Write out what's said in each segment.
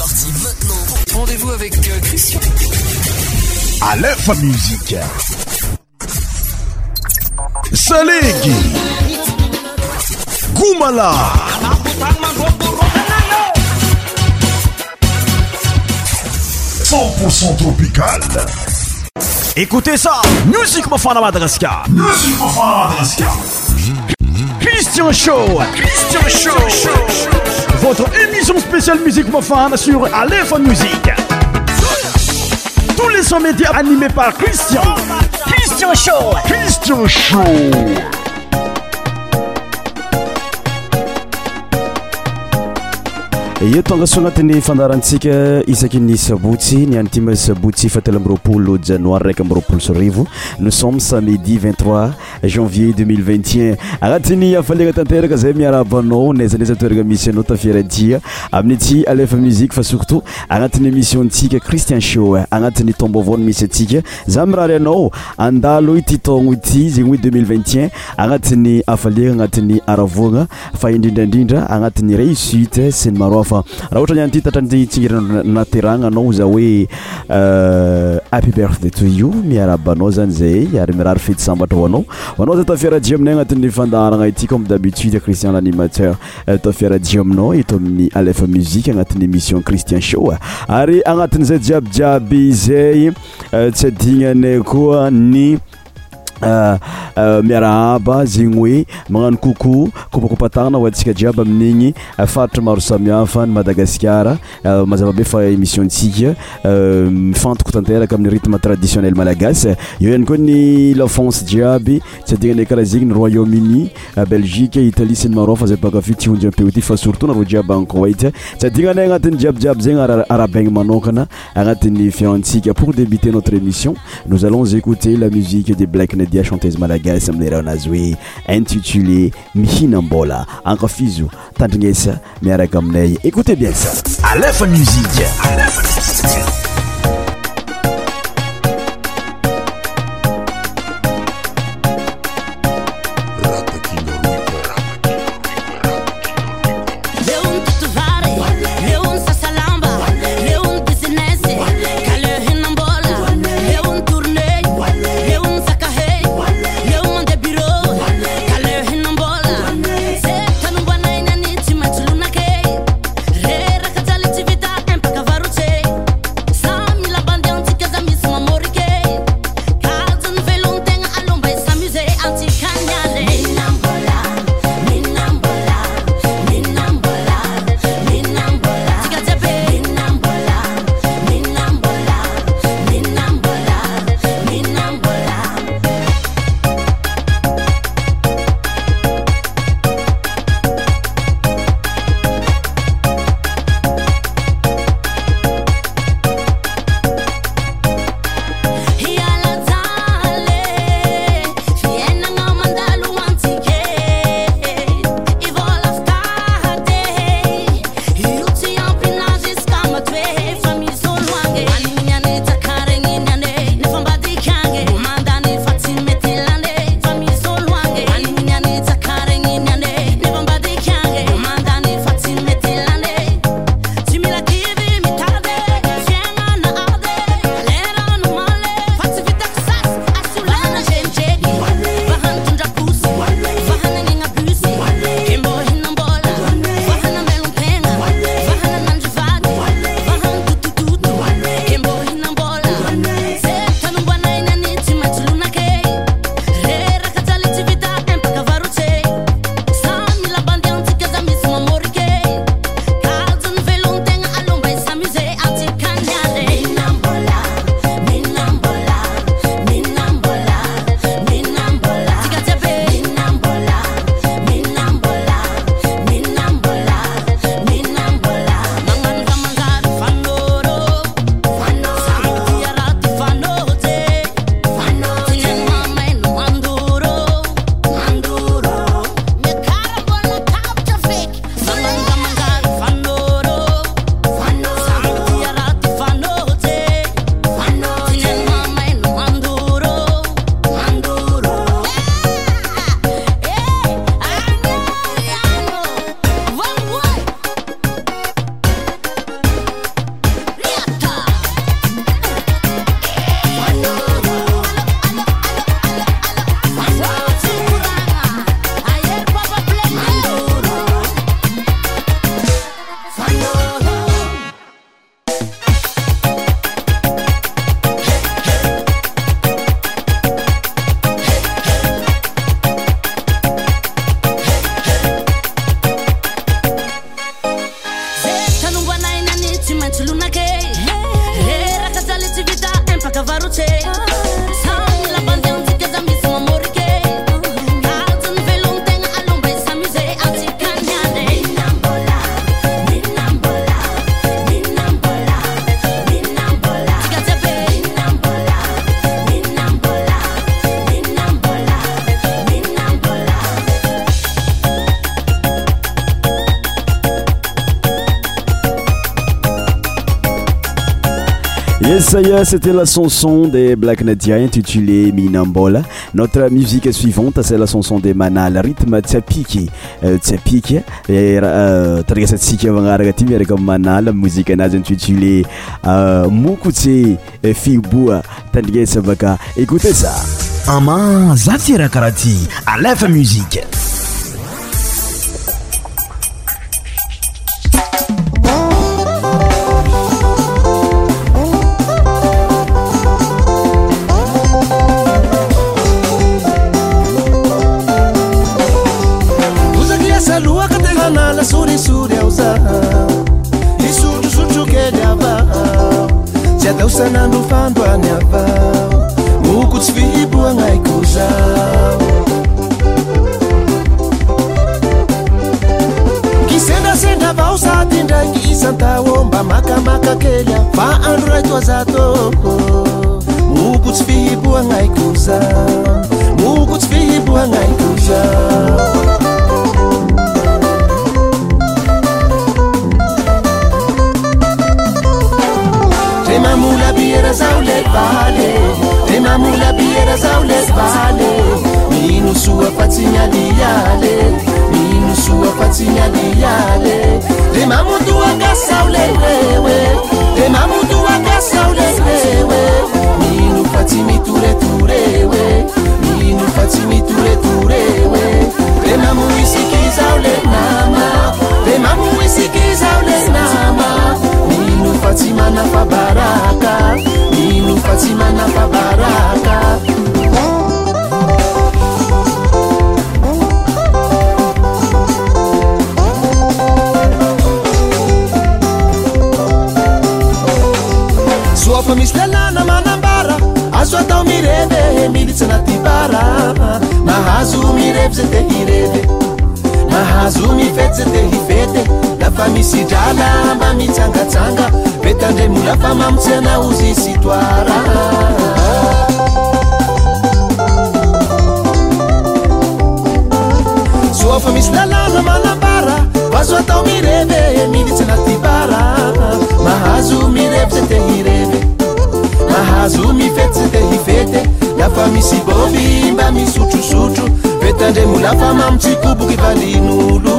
parti maintenant. Rendez-vous avec euh, Christian. À l'info musique. Salégui. Goumala. 100% tropical. Écoutez ça, musique Mofana Madraska. Musique Mofana Madraska. Christian Show. Christian Show. Christian Show votre émission spéciale musique mofane sur Aléphone Musique. Tous les sons médias animés par Christian. Christian Show. Christian Show. io tonga so agnatiny fandarantsika isaky ny sabotsy nianty masabotsy fatel am rpolo janor raiky am roo sio no sosmidi 3 janvier un anati'y an anatyyanaty ainaanay aaoa aindrindradrindra anatiy syny mar araha ohatra ni anty tatrantsingirin nateragnanao za oe euh, appyber te to you miarabanao zany zay ary mirahry fety sambatra ho anao anao za tafiara jio aminay agnatin'ny fandaharana ity ko me d'abitude christian lanimateur euh, tafiara jio aminao eto amin'ny alefa muzike agnatin'ny émission christian shoa ary agnatin'zay jiabijiaby izay euh, tsy adignanay koa ny Euh, euh, miarahaba zegny hoe magnano kokoa kopakopatagna ho antsika jiaby amin'igny euh, faritra maro samihafa ny madagasikara mazava be fa émissiontsika mifantoko tanteraka amin'ny rythme traditionnel malagasy eo ihany koa ny lafrance jiaby tsy royaume-uni belgique italie sy ny maro hafa zay bakafy ty onjy ampeo ty fa surtout nareo jiaby agny koa ity tsy adignanay manokana agnatin'ny pour débuter notre émission nous allons écouter la musique des black chantese malagasy amilera anazy hoe intitulé mihinambola enkafizo tandrignesa miaraka aminay écoute bien sa alefa musiq not cię saya c'eta la chanson de black nadia intutulé mihinembola notre musique suivante sa la chanson de manal rythme tsy apiky tsy apiky tandrignesa tsiky avaanaraka ty miaraiky a manal moziqe anazy intutulé euh, mokotsy fiboa tandrignasa abaka écoute sa ama za ti ra karaha ty alefa musiqe m mangangeofa misy lalna manabara azo atao mirev miits a thoahazo mifetyzet hifety lafa misy goby mba misotrosotro betandre mola famamotsy koboky valin'olo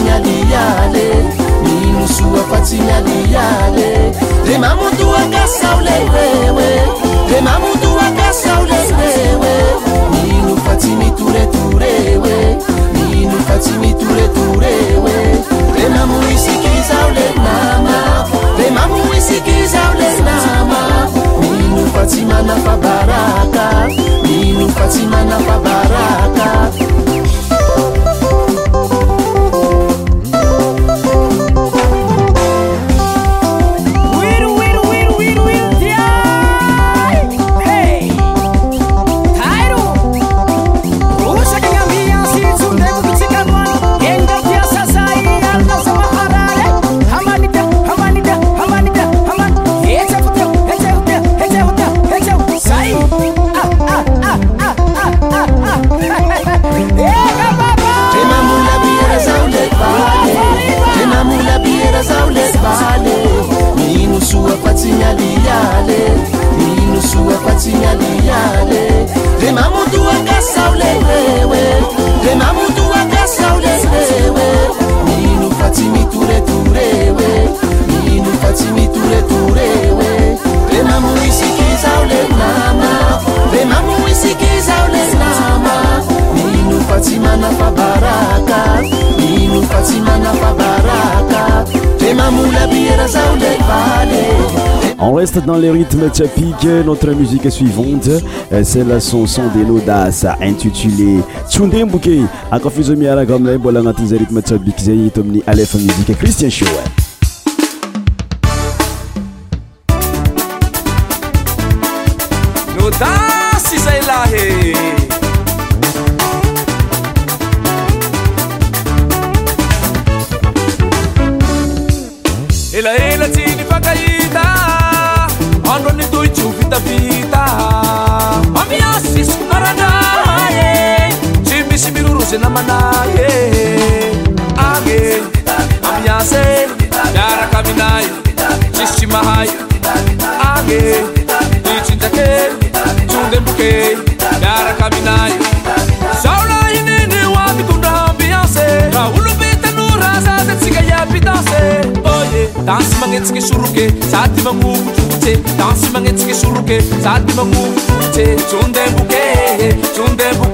年你呀你 nsuakacia 你呀的 dmmtua 个 asul dans les rythme tiapice notre musique suivante euh, celle son sondenadase intitulé tsounde bouke akafizo miaragamnay bolagnatin za rithme tiapike zay tomini alef muzique christien siwe 만했치게 수르게 나들만구제 좀대부게좀부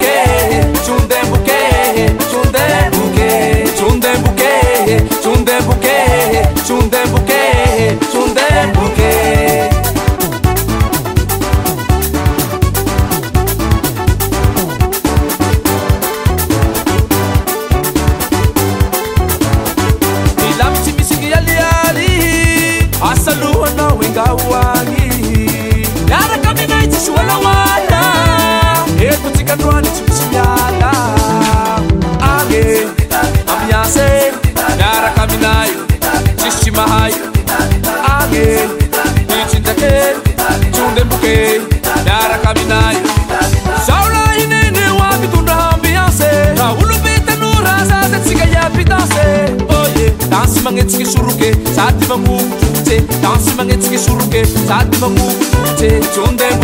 vakuteconde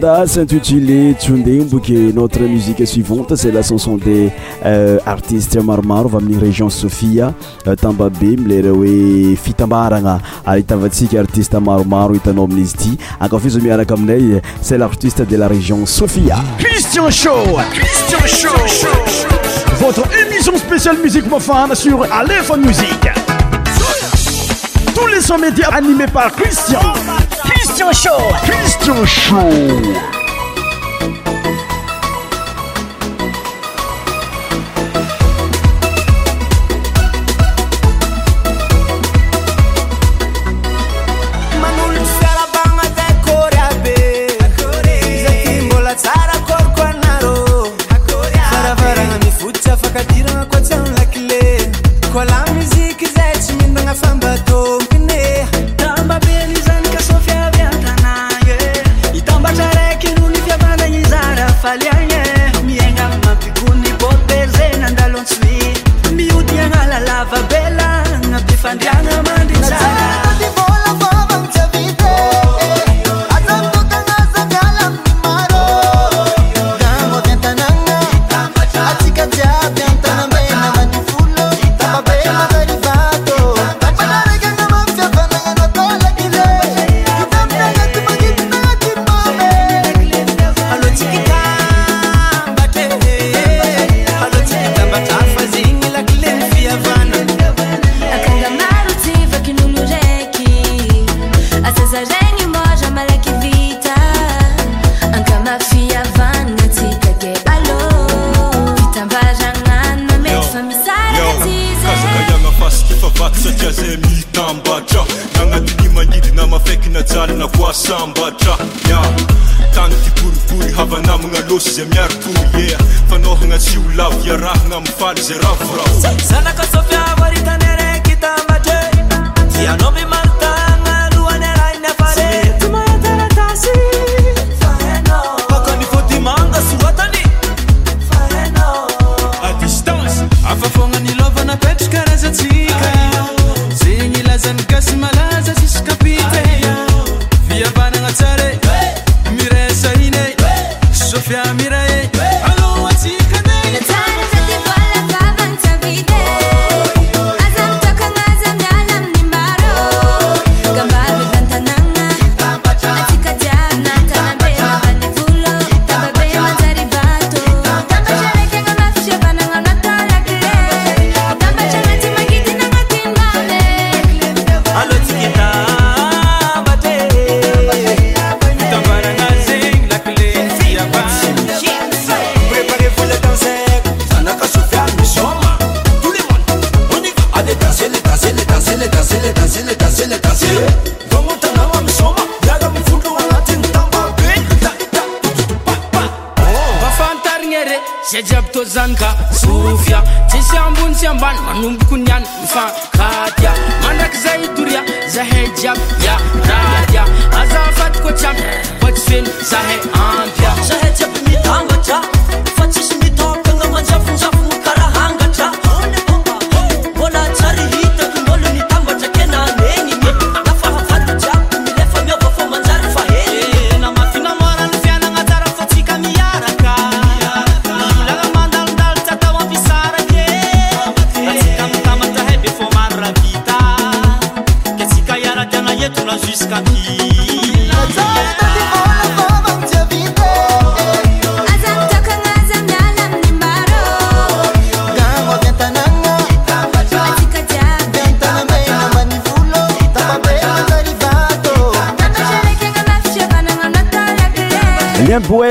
ds intitulé tsyondena boke notre musique suivante c'et lacanson de euh, artiste maromaro avy amin'iny région sophia euh, tambabe milere hoe fitambarana ary hitavatsika artiste maromaro hitanao amin'izy ity akafaza miaraka aminay cet l'artiste de la région sophia christian show ستشو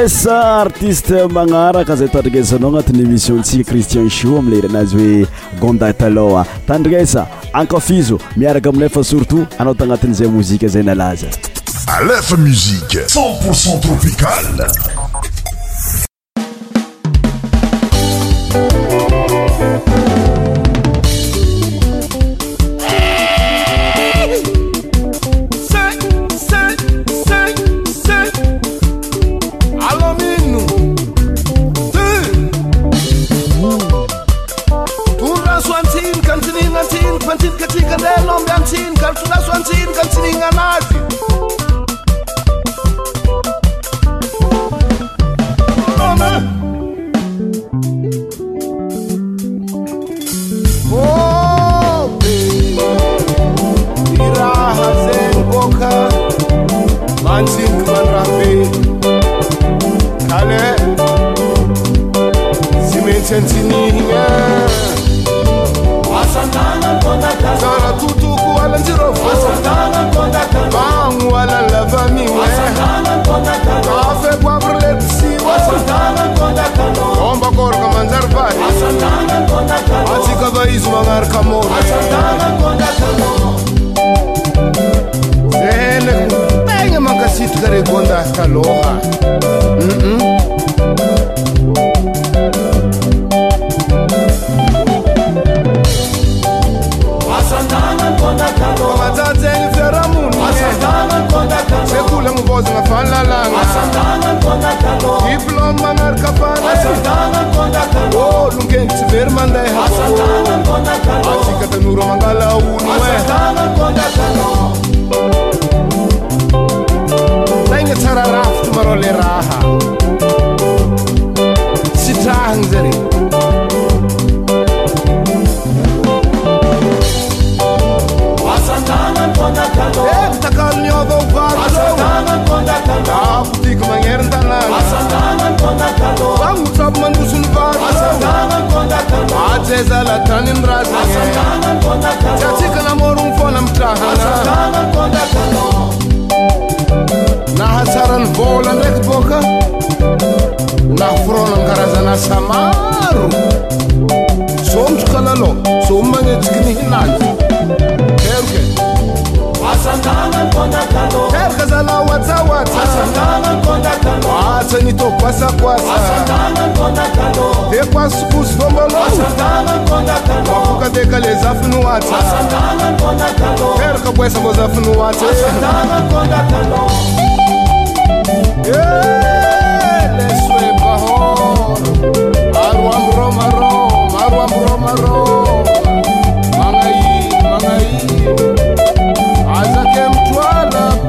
sa artiste magnaraka zay tandrigesanao agnatin'y émissionntsika christien sio amileeranazy hoe gondataloa tandriesa ankafizo miaraka aminayfa surtout anao tagnatin'izay mozika zay nalaza alefa musiqe c0ntpourcent tropicale anatsikanamoronfona mit nahatsarany bolaneky boka nahvrôna nkarazana samaro sonokalala somagnetsikiny ka aanyt oasakoaaoa sy vmbaookaekal zfnaakaabô zafnya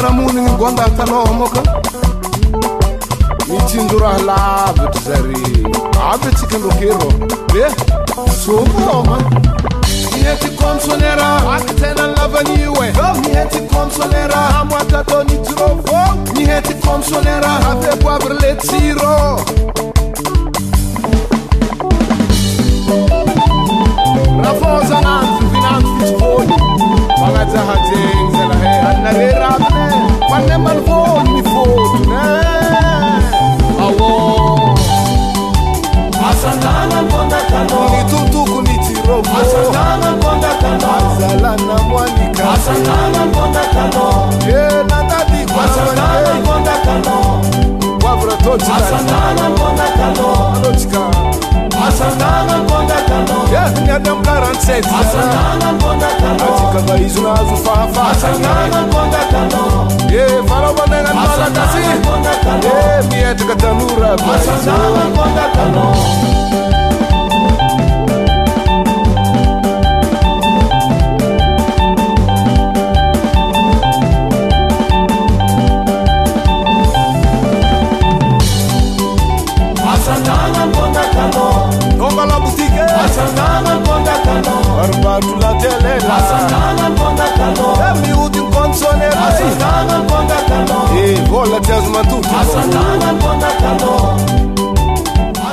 ahmoniny gondahataôhamoka mitsinjo raha lavatra e. zare aby atsikandrô kerô e sooma htvanht aottntrô mihteapoivre leirôô Asa nana magnajahatregny zalahay anare ravine manay malivôny mifôtona aô ny tontokony tirovoazalana moanikane natadiko poivre totsika alotsika yehny Asa nana rantsety Baba izuna zufafa Asangana konda tano Ye eh, faro banenga mala tasi Ye eh, miet katanura Asangana konda tano Asandana konda kano la telela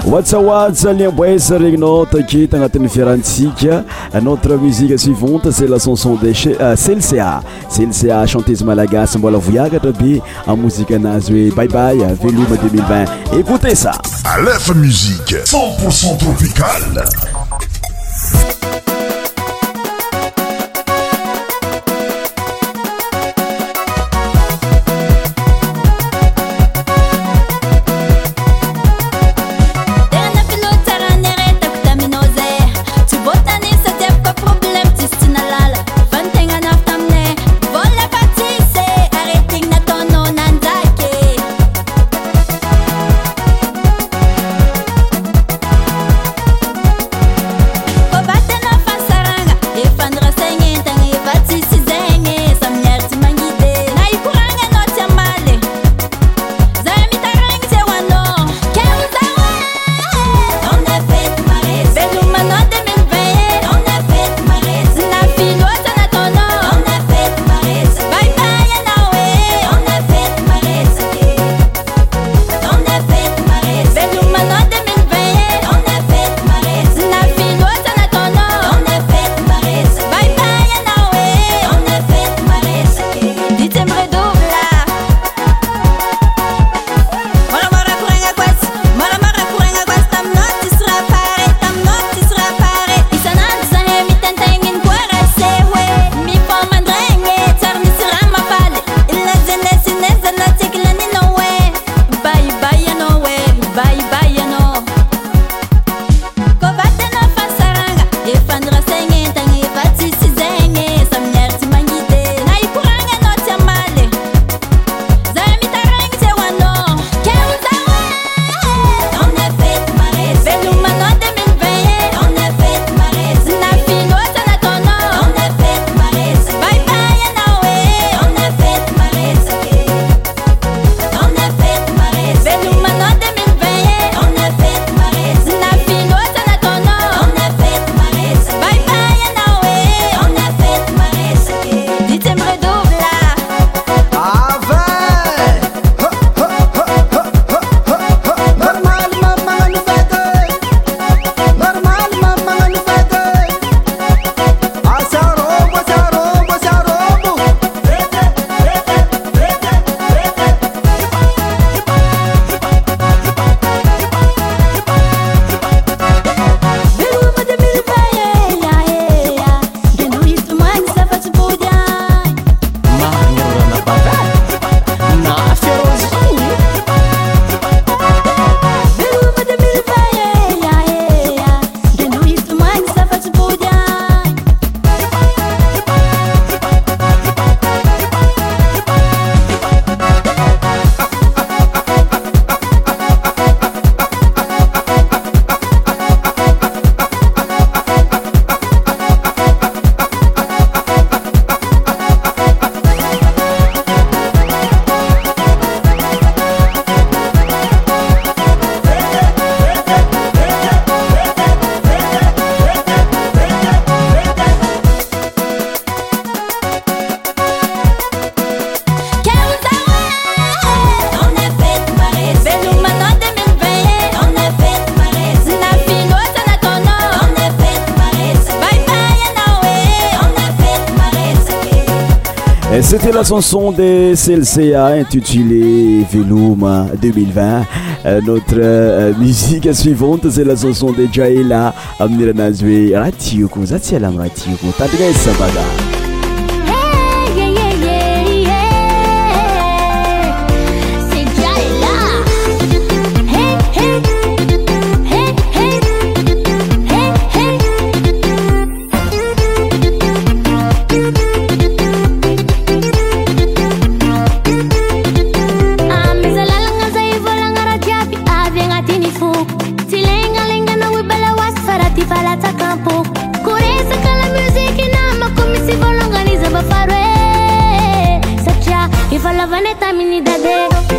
whatsawats liemboes regny no taket agnatin'ny firantsika notre musique suivante cest lachanson de euh, celca celca chantezy malagasy mbola voyakatra be a mozika anazy hoe baibay volume 2020 écoute ça alefa musiqe 10pcet tropicale chanson de CLCA intitulée Velum 2020. Euh, notre euh, musique suivante, c'est la chanson de Jaila Amniranazwe Ratiyuku. Zatialam Ratiyuku. Tadresse Sabaga. Sabe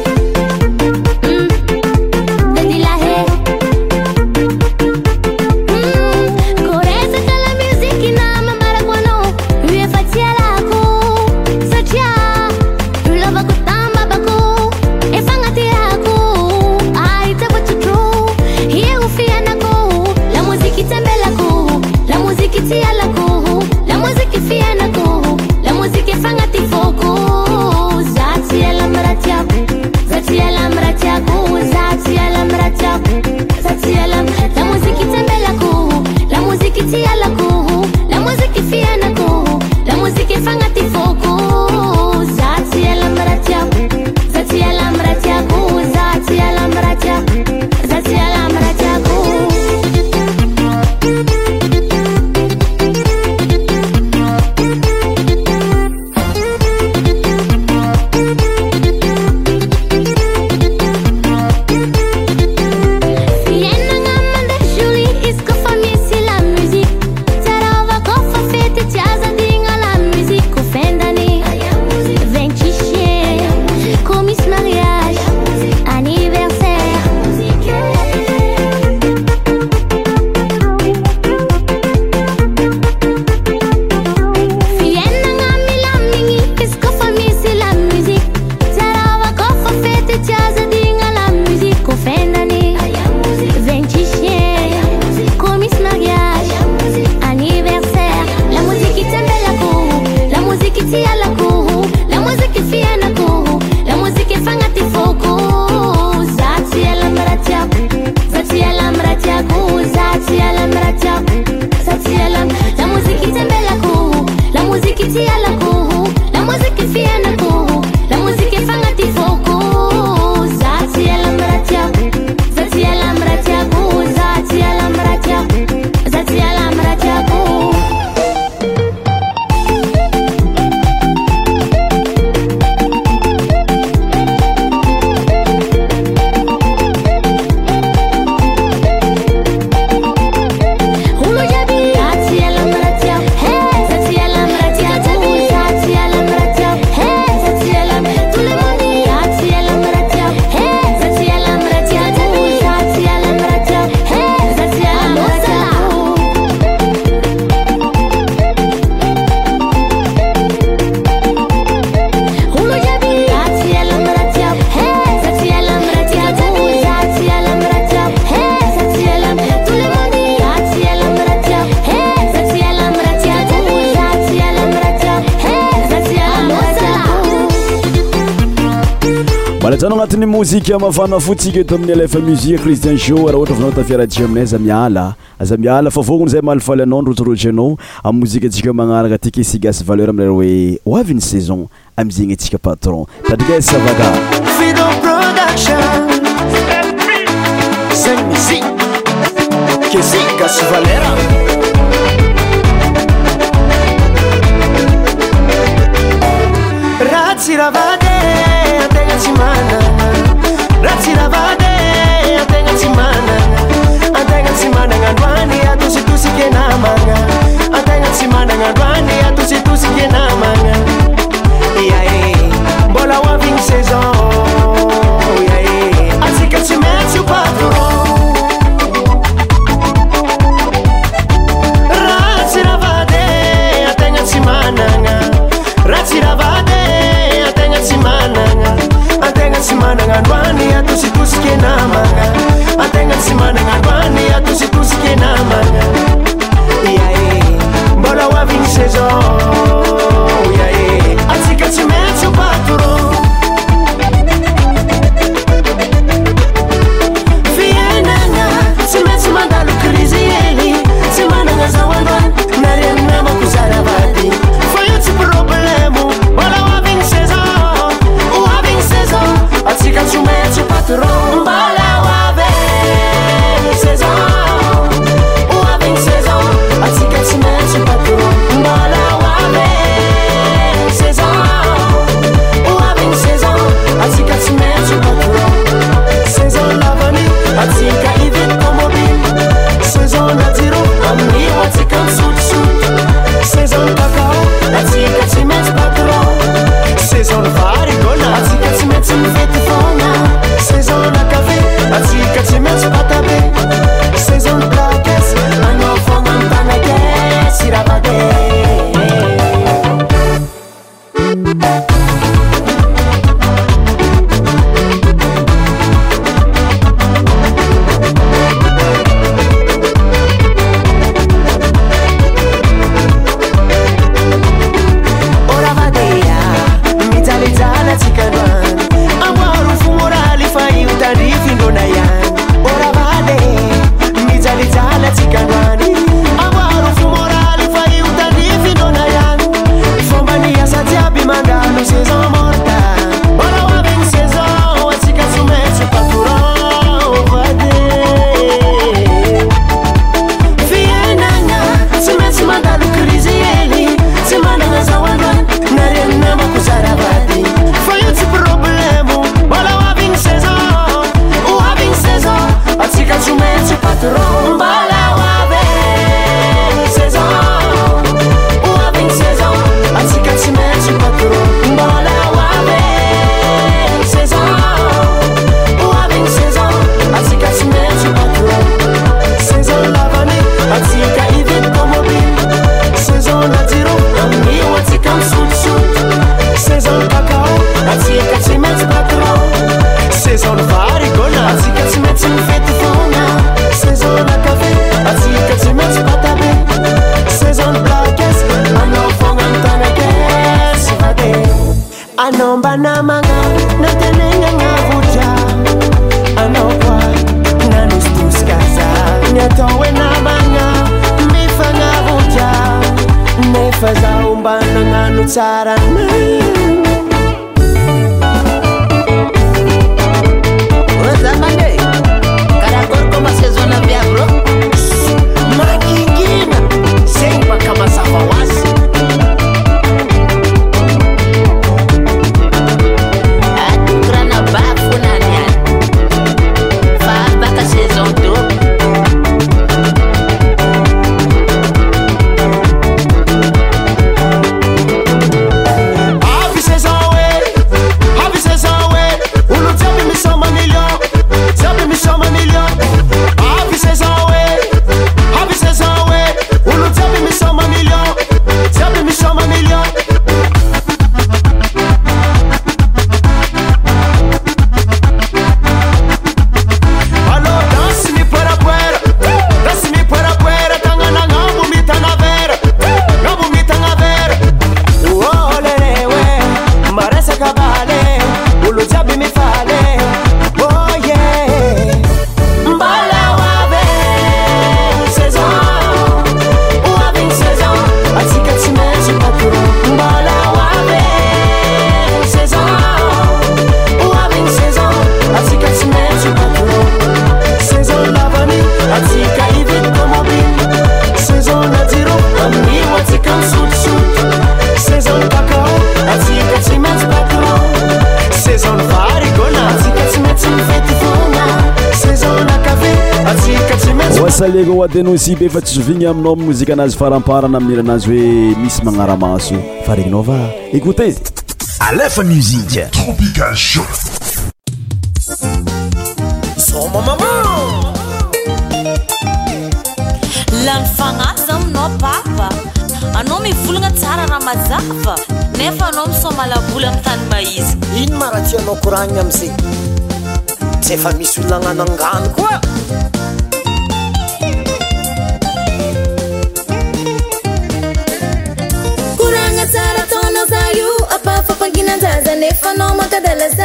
msika mafana fotsika etaamin'ny lafa musika cristien jo raha ohatra vanao tafiraiy aminay aza miala aza miala fa vonony zay malifaly anao ndrotsorojyanao amiy mozikaatsika hoe magnaraka ty kesygasy valeur amler hoe oavyny saison amzegny atsika patron sadrikaavaka ratsinabatatengan sianang e, atengan simananganuani atusitusikenamanga atengan simananganuani atusitusike namanga denosi be fa tsysovigny aminao m mozika anazy faramparana amiiranazy hoe misy manaramaso fa regninao va ekotezaefamik tropial shmamalamifanaza amina aa ana mivolana tsara rahamaaa nefaanao mismalably amiy tany maizy ino maratianao koranina amzay tsy efa misy olona agnano angano koa זננمكדלזה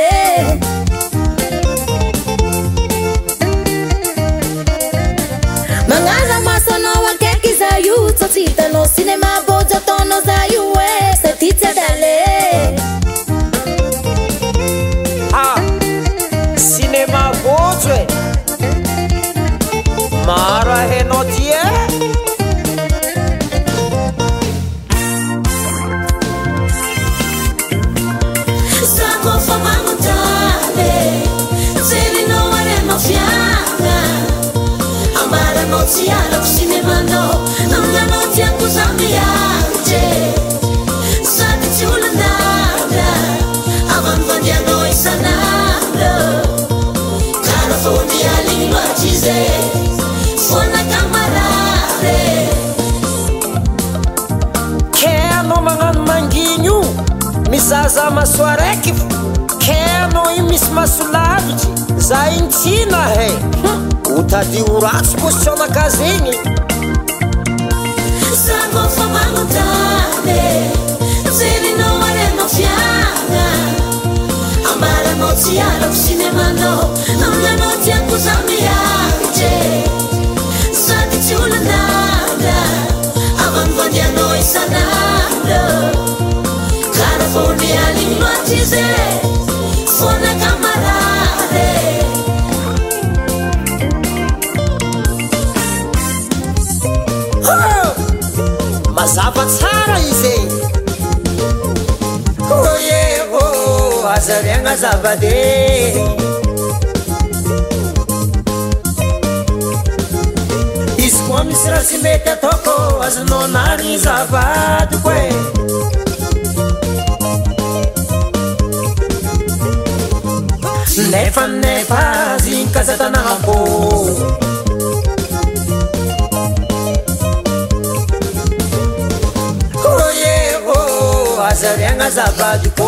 ka anao magnano mangign o mizaza maso araikyô ka anao iny misy masolaridy za intsina ha otadi hm, oratso pozitionakazegny maramoialosinemano naotiakosamiae sadiculanada aanvodianoisaad karifornialinmatize fonakamarae mazavasara ize azariagna zavady izy koa misy raha tsy mety ataoko azonao nariy zavadyko e nefanepaznkazatanahabô roevô azariagna zavadyko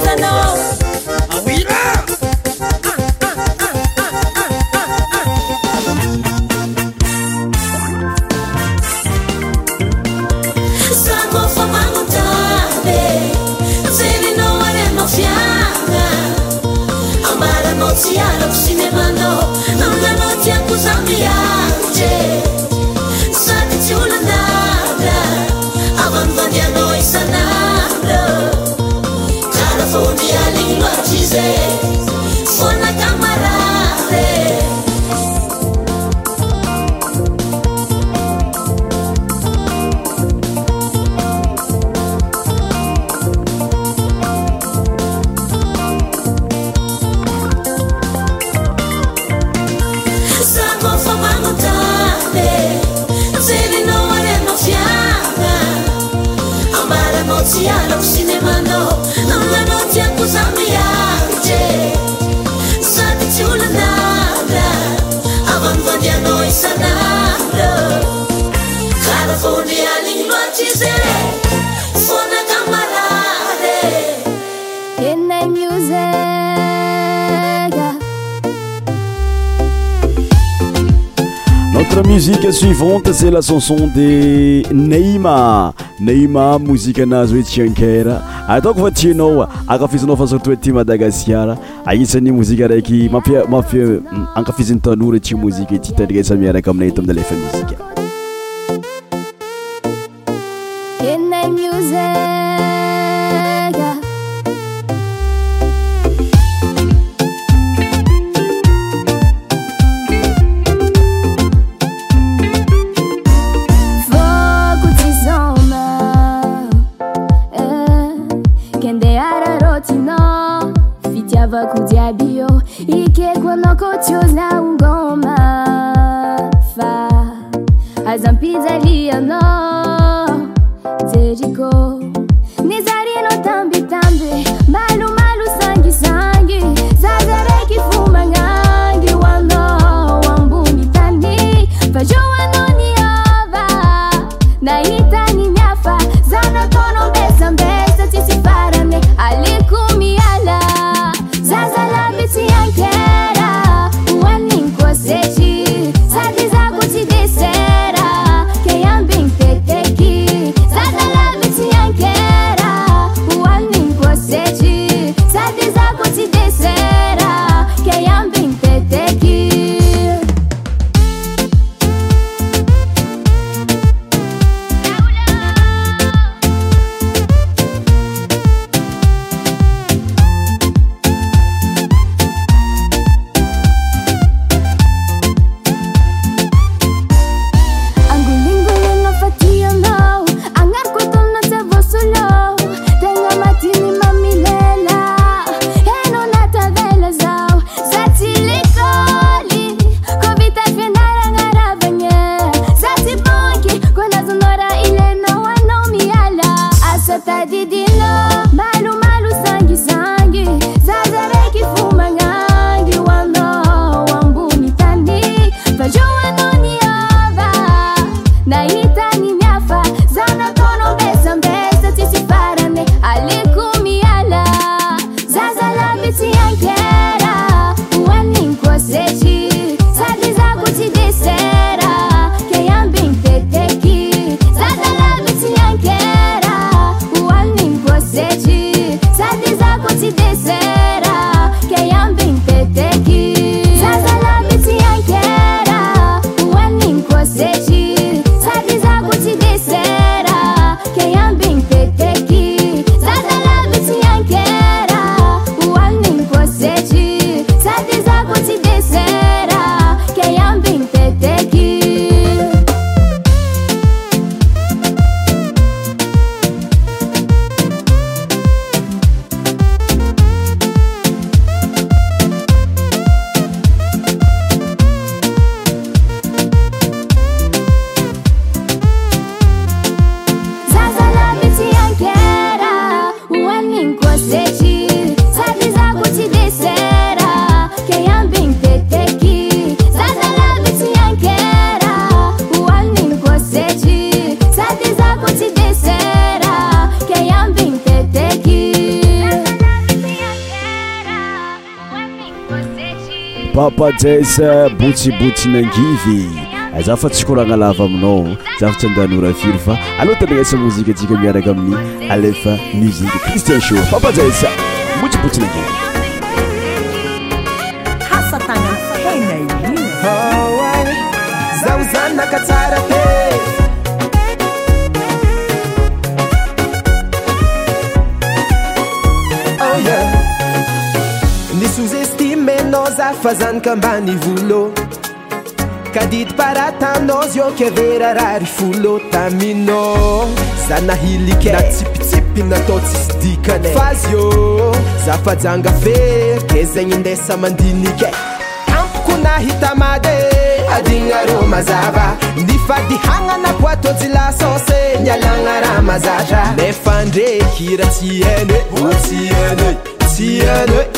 I know. say Sana musiqe suivante zay la chanson de neyma neyma mozika anazy hoe tiankara ataoko fa tianao akafizinao fa surtout eti madagasiiar aisan'ny mozika araiky mapia maf akafiziny tanora ty mozike ity hitandria sa miaraka aminay tamilelfa mozika pampajasa botsibotsy nangivy za fa tsy koragna lava aminao zafa tsy andeha norafiry fa anotiegneasa mozika tsika miaraka amin'ny alefa muzika christian sho papajasa botsibotsy nangivy fazanakambanyvolô kadidyparatanôzio keverara ryfolo tamino za nahilike tsipitsipy natao tsisy dikafazo zafajanga vey zagny mesa mandinike ampoko nahitamady adinar azava nifadyhananaboatôjilasos nalana rahazaa fandrekyra tsy hansyn tsye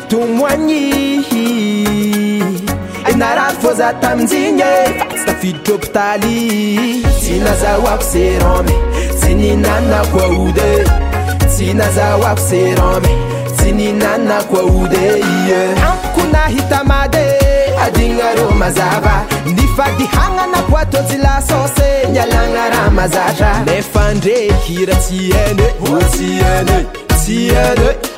tomoanhi araofôza tamizigny stidtrpsyysytsy nkoakonahitamady adignarô mazava nifadyhagnanaboatôjylasôse alana rah mazara afandrekira tsyôysy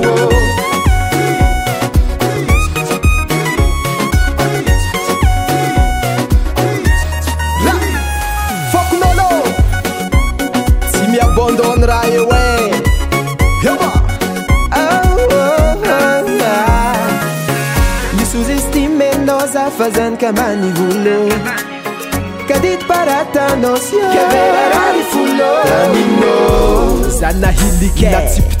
vzen כamanivulo kadit parata נוsjה analik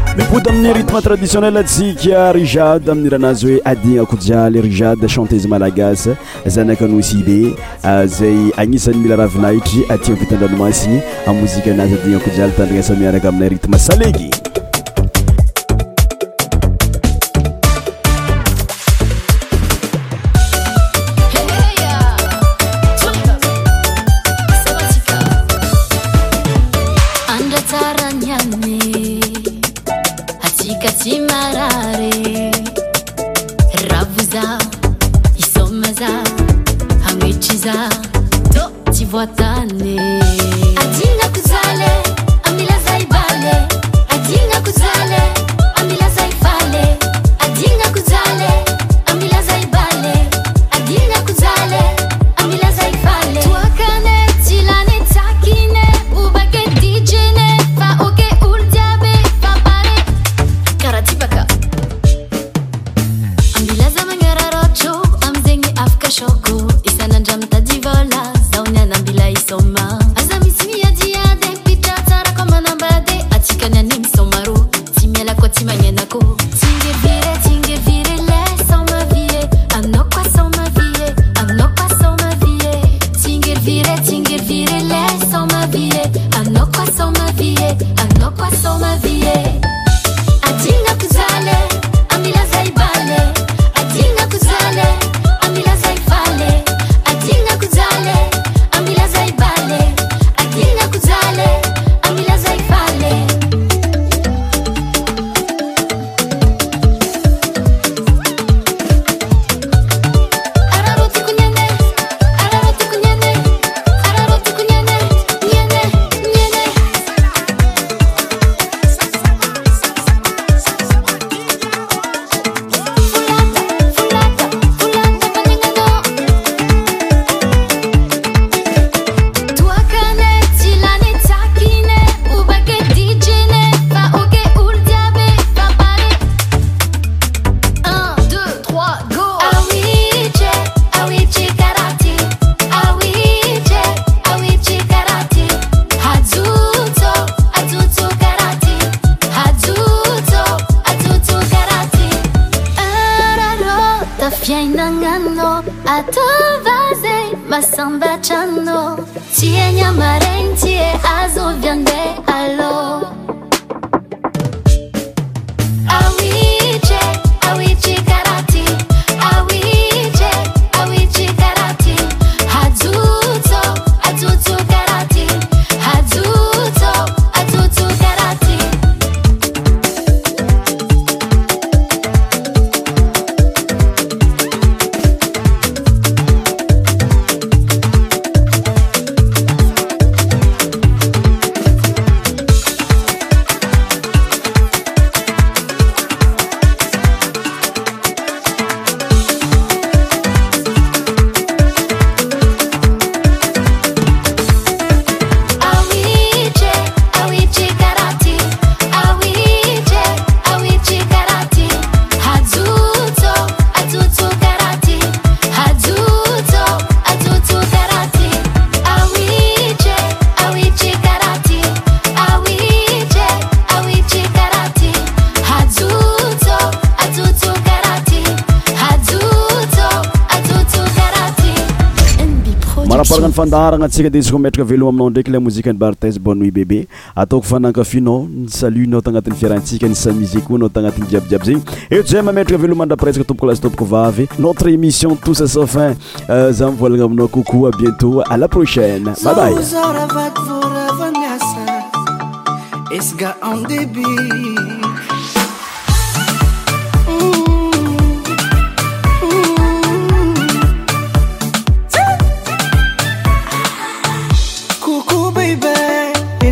mipody amin'ny rytme traditionnel atsika rijade amin'ny rahanazy hoe adigna kojialy rijade chantezy malagasy zaanaka anosybe zay agnisany mila ravinahitry atia m vita an-dranomansi amozika anazy adigny akojialy tandrinasamianaka aminay rytme saleky nfandarana antsika de izyko mametraka veloma aminao ndraiky la mozike any bartese bonuis bebe ataoko fanankafinao ny salutnao tagnatin'ny fiarahantsika ni samizekoanao tagnatin'ny jiabijiaby zegny eto zay mametraka veloma andra presqua tompoko lasy topoko vavy notre émission tousa safin za euh, mivolagna aminao kokoo bientôt à la prochaine maday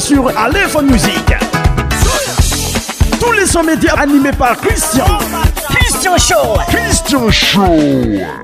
sur alephone musiq tous les son média animés par christianristian how christian show